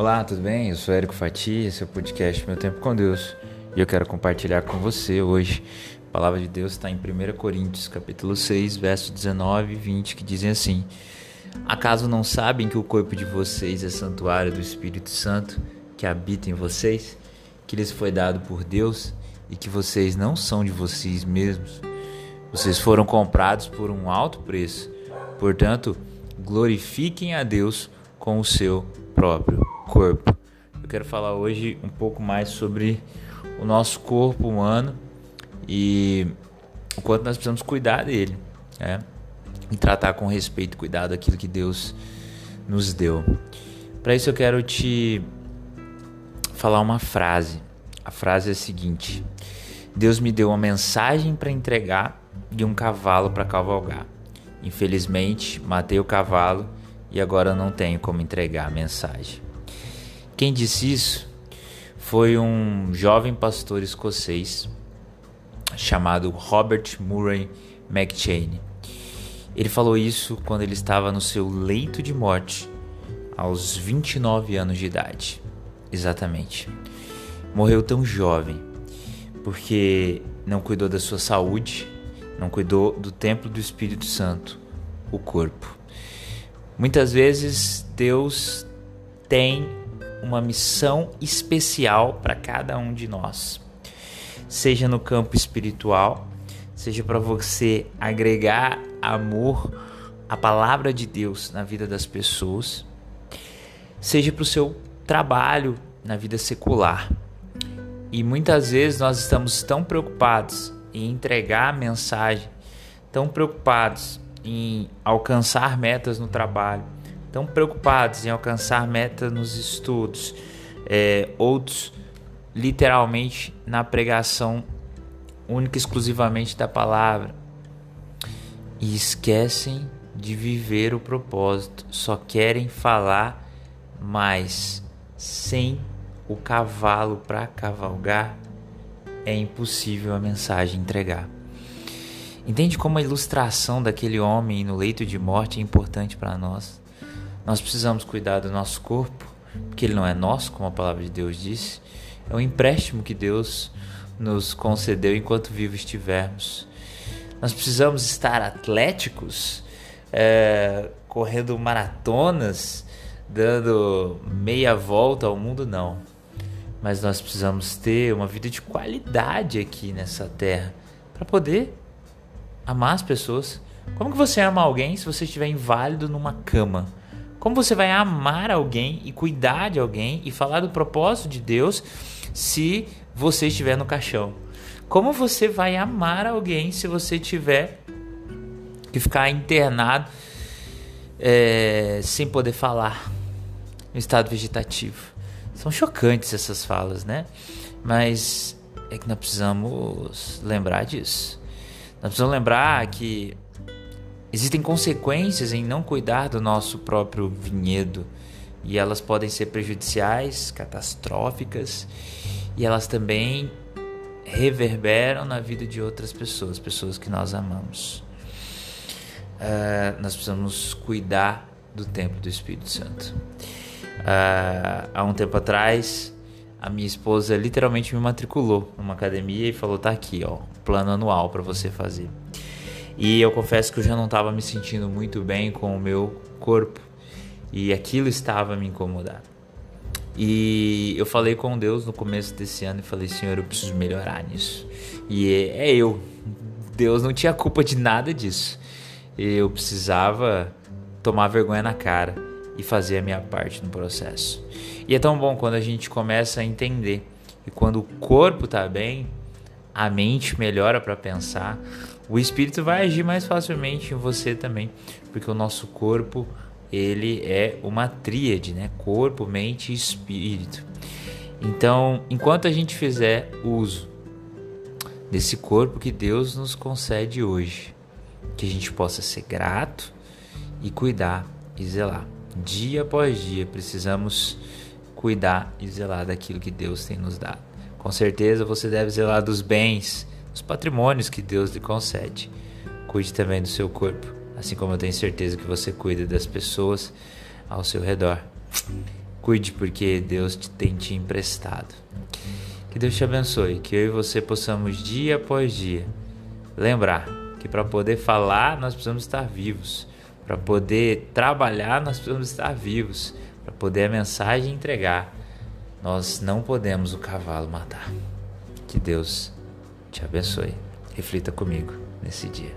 Olá, tudo bem? Eu sou Érico Fati, esse é o podcast Meu Tempo com Deus e eu quero compartilhar com você hoje. A palavra de Deus está em 1 Coríntios, capítulo 6, versos 19 e 20, que dizem assim: Acaso não sabem que o corpo de vocês é santuário do Espírito Santo que habita em vocês, que lhes foi dado por Deus e que vocês não são de vocês mesmos? Vocês foram comprados por um alto preço. Portanto, glorifiquem a Deus com o seu próprio corpo. Eu quero falar hoje um pouco mais sobre o nosso corpo humano e o quanto nós precisamos cuidar dele, né? E tratar com respeito e cuidado aquilo que Deus nos deu. Para isso eu quero te falar uma frase. A frase é a seguinte: Deus me deu uma mensagem para entregar e um cavalo para cavalgar. Infelizmente, matei o cavalo e agora não tenho como entregar a mensagem. Quem disse isso foi um jovem pastor escocês chamado Robert Murray McChain. Ele falou isso quando ele estava no seu leito de morte, aos 29 anos de idade. Exatamente. Morreu tão jovem porque não cuidou da sua saúde, não cuidou do templo do Espírito Santo, o corpo. Muitas vezes Deus tem uma missão especial para cada um de nós. Seja no campo espiritual, seja para você agregar amor à palavra de Deus na vida das pessoas, seja para o seu trabalho na vida secular. E muitas vezes nós estamos tão preocupados em entregar a mensagem, tão preocupados em alcançar metas no trabalho, tão preocupados em alcançar metas nos estudos, é, outros literalmente na pregação única e exclusivamente da palavra e esquecem de viver o propósito, só querem falar, mas sem o cavalo para cavalgar é impossível a mensagem entregar. Entende como a ilustração daquele homem no leito de morte é importante para nós? Nós precisamos cuidar do nosso corpo, porque ele não é nosso, como a palavra de Deus disse. É um empréstimo que Deus nos concedeu enquanto vivo estivermos. Nós precisamos estar atléticos, é, correndo maratonas, dando meia volta ao mundo, não. Mas nós precisamos ter uma vida de qualidade aqui nessa terra para poder amar as pessoas. Como que você ama alguém se você estiver inválido numa cama? Como você vai amar alguém e cuidar de alguém e falar do propósito de Deus se você estiver no caixão? Como você vai amar alguém se você tiver que ficar internado é, sem poder falar no estado vegetativo? São chocantes essas falas, né? Mas é que nós precisamos lembrar disso. Nós precisamos lembrar que Existem consequências em não cuidar do nosso próprio vinhedo e elas podem ser prejudiciais, catastróficas e elas também reverberam na vida de outras pessoas, pessoas que nós amamos. Uh, nós precisamos cuidar do templo do Espírito Santo. Uh, há um tempo atrás, a minha esposa literalmente me matriculou numa academia e falou: tá aqui, ó, plano anual para você fazer. E eu confesso que eu já não estava me sentindo muito bem com o meu corpo e aquilo estava me incomodando. E eu falei com Deus no começo desse ano e falei: Senhor, eu preciso melhorar nisso. E é, é eu. Deus não tinha culpa de nada disso. Eu precisava tomar vergonha na cara e fazer a minha parte no processo. E é tão bom quando a gente começa a entender que quando o corpo está bem, a mente melhora para pensar, o espírito vai agir mais facilmente em você também, porque o nosso corpo ele é uma tríade, né? Corpo, mente e espírito. Então, enquanto a gente fizer uso desse corpo que Deus nos concede hoje, que a gente possa ser grato e cuidar e zelar. Dia após dia precisamos cuidar e zelar daquilo que Deus tem nos dado. Com certeza você deve zelar dos bens os patrimônios que Deus lhe concede. Cuide também do seu corpo, assim como eu tenho certeza que você cuida das pessoas ao seu redor. Cuide porque Deus te tem te emprestado. Que Deus te abençoe, que eu e você possamos dia após dia lembrar que para poder falar nós precisamos estar vivos, para poder trabalhar nós precisamos estar vivos, para poder a mensagem entregar nós não podemos o cavalo matar. Que Deus te abençoe. Reflita comigo nesse dia.